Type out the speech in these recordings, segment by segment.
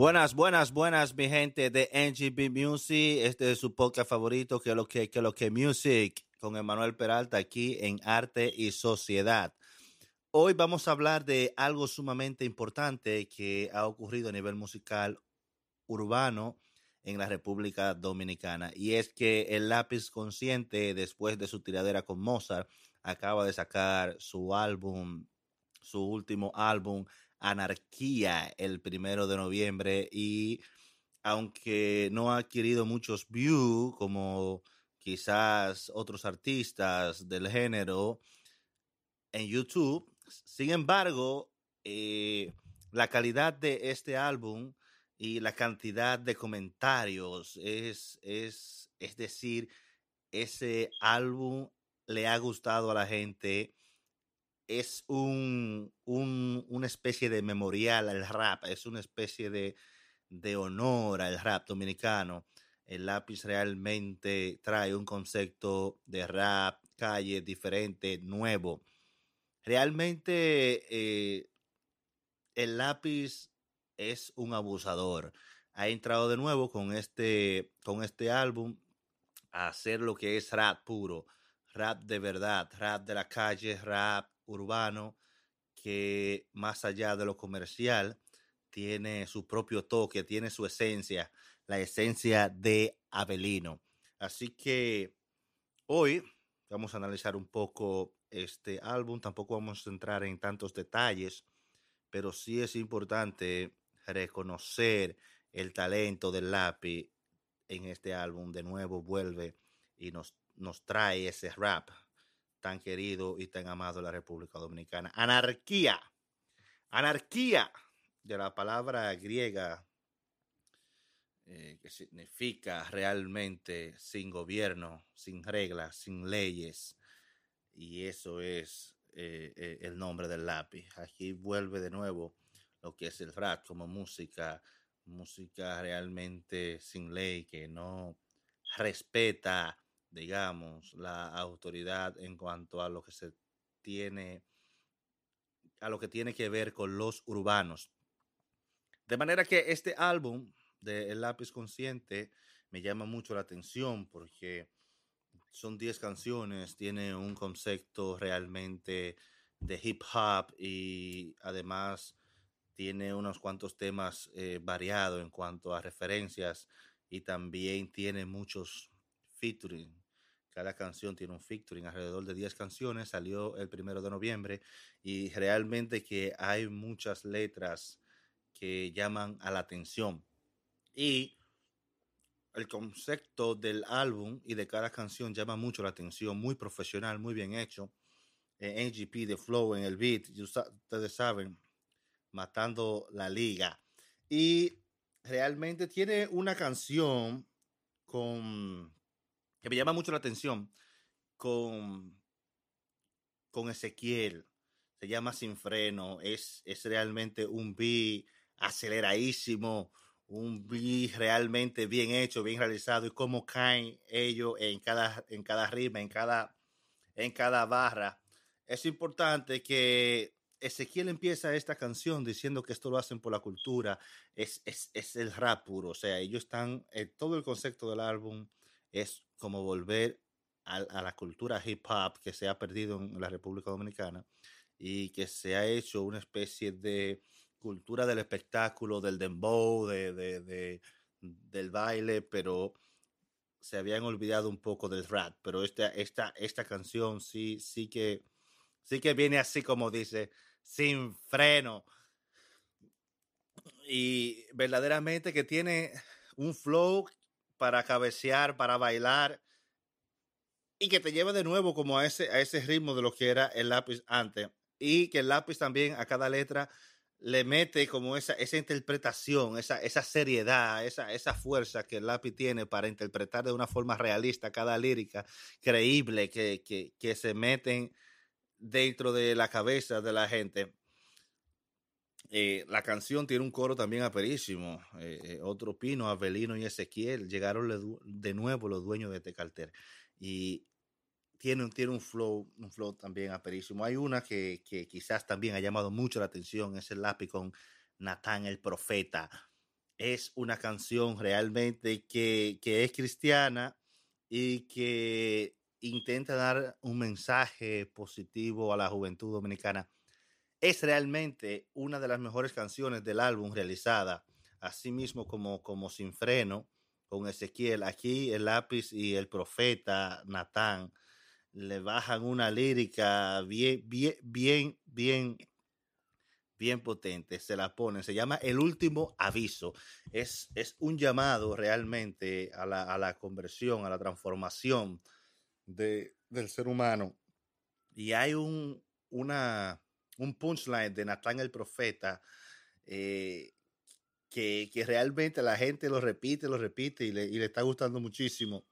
Buenas, buenas, buenas, mi gente de NGB Music. Este es su podcast favorito, que es lo que, que, lo que Music, con Emanuel Peralta aquí en Arte y Sociedad. Hoy vamos a hablar de algo sumamente importante que ha ocurrido a nivel musical urbano en la República Dominicana. Y es que el lápiz consciente, después de su tiradera con Mozart, acaba de sacar su álbum, su último álbum, Anarquía, el primero de noviembre. Y aunque no ha adquirido muchos views como quizás otros artistas del género en YouTube, sin embargo, eh, la calidad de este álbum y la cantidad de comentarios. Es, es, es decir, ese álbum le ha gustado a la gente. Es un, un, una especie de memorial al rap, es una especie de, de honor al rap dominicano. El lápiz realmente trae un concepto de rap, calle diferente, nuevo. Realmente eh, el lápiz es un abusador. Ha entrado de nuevo con este, con este álbum a hacer lo que es rap puro, rap de verdad, rap de la calle, rap urbano, que más allá de lo comercial, tiene su propio toque, tiene su esencia, la esencia de Abelino. Así que hoy vamos a analizar un poco este álbum, tampoco vamos a entrar en tantos detalles, pero sí es importante reconocer el talento del lápiz en este álbum. De nuevo vuelve y nos, nos trae ese rap tan querido y tan amado de la República Dominicana. Anarquía. Anarquía de la palabra griega eh, que significa realmente sin gobierno, sin reglas, sin leyes. Y eso es eh, eh, el nombre del lápiz. Aquí vuelve de nuevo lo que es el rap como música, música realmente sin ley, que no respeta, digamos, la autoridad en cuanto a lo que se tiene, a lo que tiene que ver con los urbanos. De manera que este álbum de El lápiz consciente me llama mucho la atención porque son 10 canciones, tiene un concepto realmente de hip hop y además tiene unos cuantos temas eh, variados en cuanto a referencias y también tiene muchos featuring. Cada canción tiene un featuring, alrededor de 10 canciones, salió el primero de noviembre y realmente que hay muchas letras que llaman a la atención. Y el concepto del álbum y de cada canción llama mucho la atención, muy profesional, muy bien hecho. En NGP de Flow, en el beat, ustedes saben, matando la liga. Y realmente tiene una canción con que me llama mucho la atención con con Ezequiel. Se llama Sin Freno. Es, es realmente un beat aceleradísimo, un beat realmente bien hecho, bien realizado y cómo caen ellos en cada, en cada rima, en cada, en cada barra. Es importante que Ezequiel empieza esta canción diciendo que esto lo hacen por la cultura, es, es, el rap puro, o sea, ellos están, eh, todo el concepto del álbum es como volver a, la cultura hip hop que se ha perdido en la República Dominicana y que se ha hecho una especie de cultura del espectáculo, del dembow, de, de, del baile, pero se habían olvidado un poco del rap, pero esta, esta, esta canción sí, sí que, sí que viene así como dice, sin freno. Y verdaderamente que tiene un flow para cabecear, para bailar y que te lleva de nuevo como a ese, a ese ritmo de lo que era el lápiz antes. Y que el lápiz también a cada letra le mete como esa, esa interpretación, esa, esa seriedad, esa, esa fuerza que el lápiz tiene para interpretar de una forma realista cada lírica, creíble, que, que se meten dentro de la cabeza de la gente. Eh, la canción tiene un coro también aperísimo. Eh, eh, otro Pino, Avelino y Ezequiel llegaron de nuevo los dueños de Tecalter. Y tiene, tiene un flow, un flow también aperísimo. Hay una que, quizás también ha llamado mucho la atención, es el lápiz con Natán el Profeta. es una canción realmente que, que es cristiana y que intenta dar un mensaje positivo a la juventud dominicana. Es realmente una de las mejores canciones del álbum realizada, así mismo como, como Sin Freno, con Ezequiel. Aquí el lápiz y el profeta Natán le bajan una lírica bien, bien, bien, bien, bien potente. Se la ponen. Se llama El último aviso. Es, es un llamado realmente a la, a la conversión, a la transformación de, del ser humano. Y hay un, una, un punchline de Natán el profeta eh, que, que, realmente la gente lo repite, lo repite y le, y le está gustando muchísimo,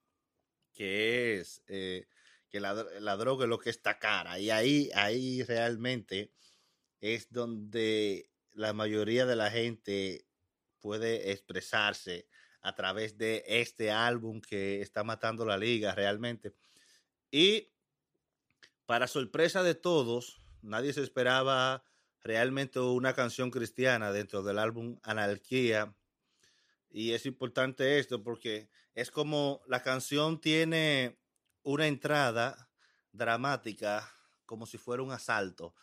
que es eh, que la, la, droga es lo que está cara. Y ahí, ahí realmente es donde la mayoría de la gente puede expresarse a través de este álbum que está matando la liga realmente. Y para sorpresa de todos, nadie se esperaba realmente una canción cristiana dentro del álbum Anarquía. Y es importante esto porque es como la canción tiene una entrada dramática como si fuera un asalto.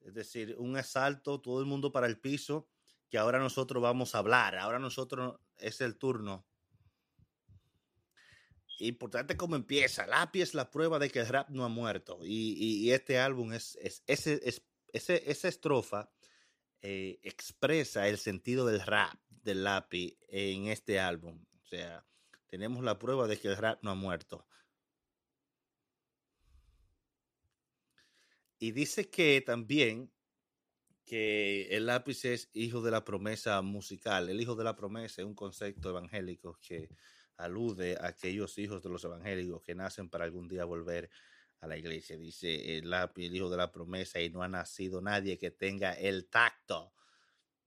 Es decir, un asalto, todo el mundo para el piso, que ahora nosotros vamos a hablar, ahora nosotros es el turno importante cómo empieza. Lápiz es la prueba de que el rap no ha muerto. Y, y, y este álbum es, es, es esa estrofa eh, expresa el sentido del rap del lápiz en este álbum. O sea, tenemos la prueba de que el rap no ha muerto. Y dice que también que el lápiz es hijo de la promesa musical. El hijo de la promesa es un concepto evangélico que alude a aquellos hijos de los evangélicos que nacen para algún día volver a la iglesia. Dice el, el hijo de la promesa y no ha nacido nadie que tenga el tacto.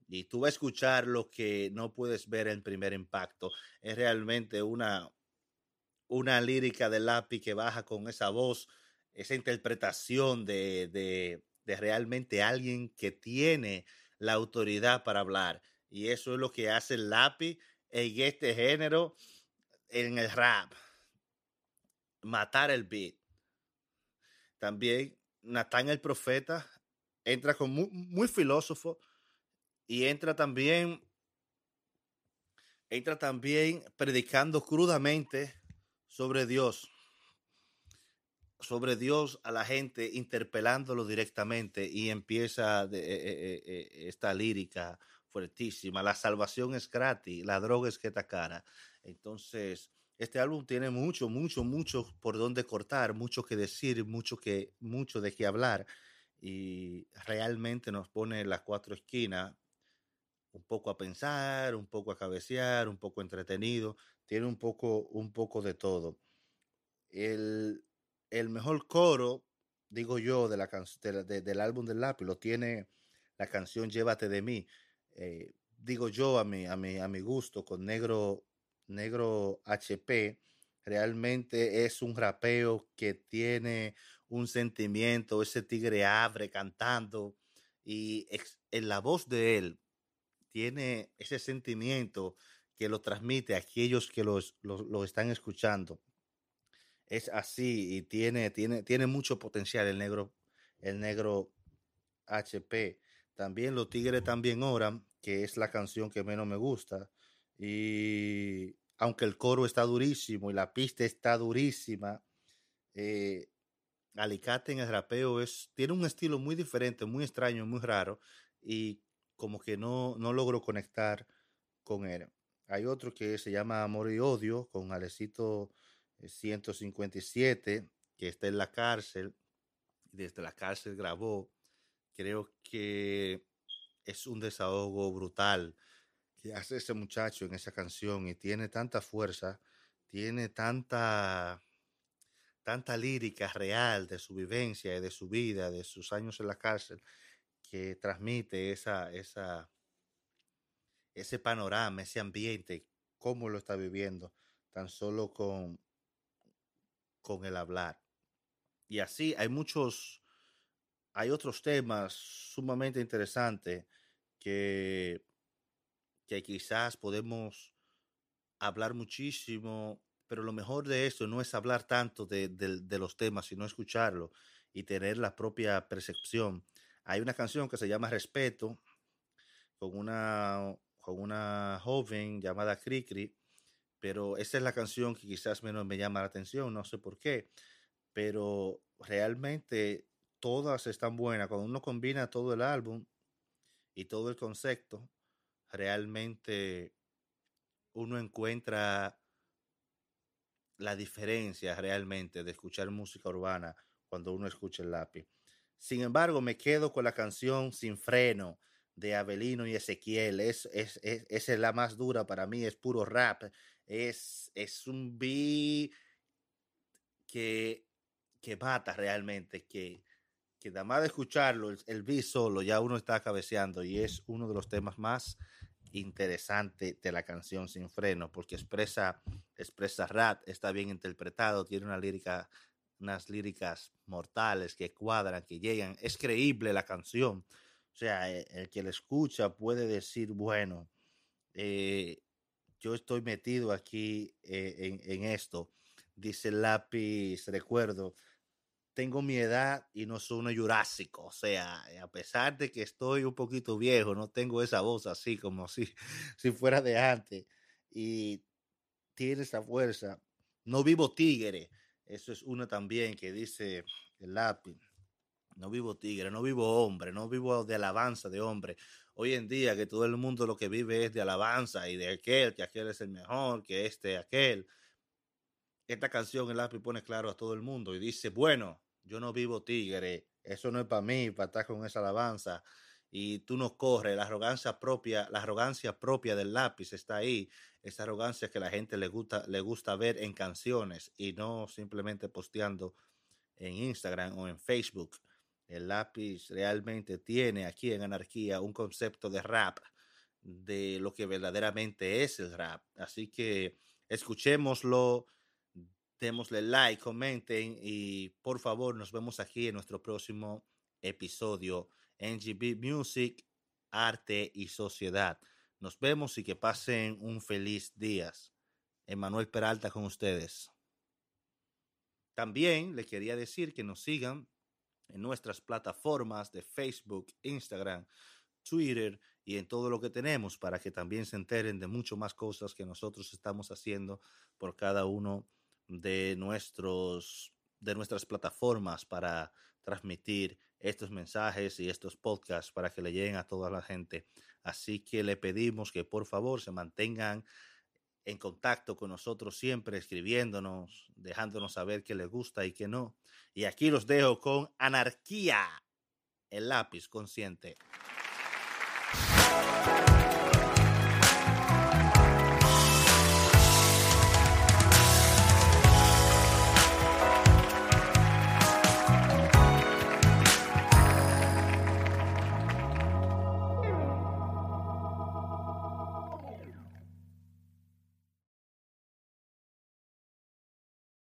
Y tú vas a escuchar lo que no puedes ver en primer impacto. Es realmente una, una lírica de lápiz que baja con esa voz, esa interpretación de, de, de realmente alguien que tiene la autoridad para hablar. Y eso es lo que hace el lápiz en este género en el rap, matar el beat. También Natán el profeta entra con muy, muy, filósofo y entra también entra también predicando crudamente sobre Dios sobre Dios a la gente interpelándolo directamente y empieza de, eh, eh, esta lírica fuertísima la salvación es gratis la droga es que está cara entonces, este álbum tiene mucho, mucho, mucho por donde cortar, mucho que decir, mucho, que, mucho de qué hablar. Y realmente nos pone las cuatro esquinas un poco a pensar, un poco a cabecear, un poco entretenido. Tiene un poco, un poco de todo. El, el mejor coro, digo yo, de la de, de, del álbum del lápiz lo tiene la canción Llévate de mí. Eh, digo yo a mi, a mi, a mi gusto, con negro Negro HP realmente es un rapeo que tiene un sentimiento, ese tigre abre cantando y en la voz de él tiene ese sentimiento que lo transmite a aquellos que los, los, están escuchando. Es así y tiene, tiene, tiene mucho potencial el negro, el negro HP. También Los Tigres también oran, que es la canción que menos me gusta. Y aunque el coro está durísimo y la pista está durísima, eh, Alicate en el rapeo es, tiene un estilo muy diferente, muy extraño, muy raro, y como que no, no logro conectar con él. Hay otro que se llama Amor y Odio, con Alecito 157, eh, que está en la cárcel, desde la cárcel grabó. Creo que es un desahogo brutal que hace ese muchacho en esa canción y tiene tanta fuerza, tiene tanta tanta lírica real de su vivencia y de su vida, de sus años en la cárcel, que transmite esa, esa, ese panorama, ese ambiente, cómo lo está viviendo, tan solo con, con el hablar. Y así hay muchos, hay otros temas sumamente interesantes que que quizás podemos hablar muchísimo, pero lo mejor de esto no es hablar tanto de, de los temas, sino escucharlo y tener la propia percepción. Hay una canción que se llama Respeto, con una, con una joven llamada Cricri, pero esa es la canción que quizás menos me llama la atención, no sé por qué, pero realmente todas están buenas. Cuando uno combina todo el álbum y todo el concepto, realmente uno encuentra la diferencia realmente de escuchar música urbana cuando uno escucha el lápiz. Sin embargo, me quedo con la canción Sin Freno de Abelino y Ezequiel. Es, es, es, esa es la más dura para mí, es puro rap. Es, es un beat que, que mata realmente, que, que nada más de escucharlo, el, el solo, ya uno está cabeceando y es uno de los temas más interesantes de la canción Sin Freno, porque expresa, expresa rap, está bien interpretado, tiene una lírica unas líricas mortales que cuadran, que llegan. Es creíble la canción. O sea, e, el, que la escucha puede decir, bueno, eh, yo estoy metido aquí eh, en, en, esto. Dice lápiz, recuerdo, tengo mi edad y no soy un jurásico. O sea, a pesar de que estoy un poquito viejo, no tengo esa voz así como si, si fuera de antes. Y tiene esa fuerza. No vivo tigre eso es uno también que dice el lápiz. No vivo tigre, no vivo hombre, no vivo de alabanza de hombre. Hoy en día que todo el mundo lo que vive es de alabanza y de aquel, que aquel es el mejor, que este, aquel. Esta canción el lápiz pone claro a todo el mundo y dice, bueno, yo no vivo tigre, eso no es para mí, para estar con esa alabanza y tú no corres, la arrogancia propia, la arrogancia propia del lápiz está ahí, esa arrogancia que la gente le gusta, le gusta ver en canciones y no simplemente posteando en Instagram o en Facebook. El lápiz realmente tiene aquí en Anarquía un concepto de rap, de lo que verdaderamente es el rap. Así que escuchémoslo, démosle like, comenten y por favor nos vemos aquí en nuestro próximo episodio NGB Music, Arte y Sociedad. Nos vemos y que pasen un feliz día. Emanuel Peralta con ustedes. También le quería decir que nos sigan en nuestras plataformas de Facebook, Instagram, Twitter y en todo lo que tenemos para que también se enteren de mucho más cosas que nosotros estamos haciendo por cada uno de nuestros de nuestras plataformas para transmitir estos mensajes y estos podcasts para que le lleguen a toda la gente. Así que le pedimos que por favor se mantengan en contacto con nosotros siempre, escribiéndonos, dejándonos saber qué les gusta y qué no. Y aquí los dejo con Anarquía, el lápiz consciente.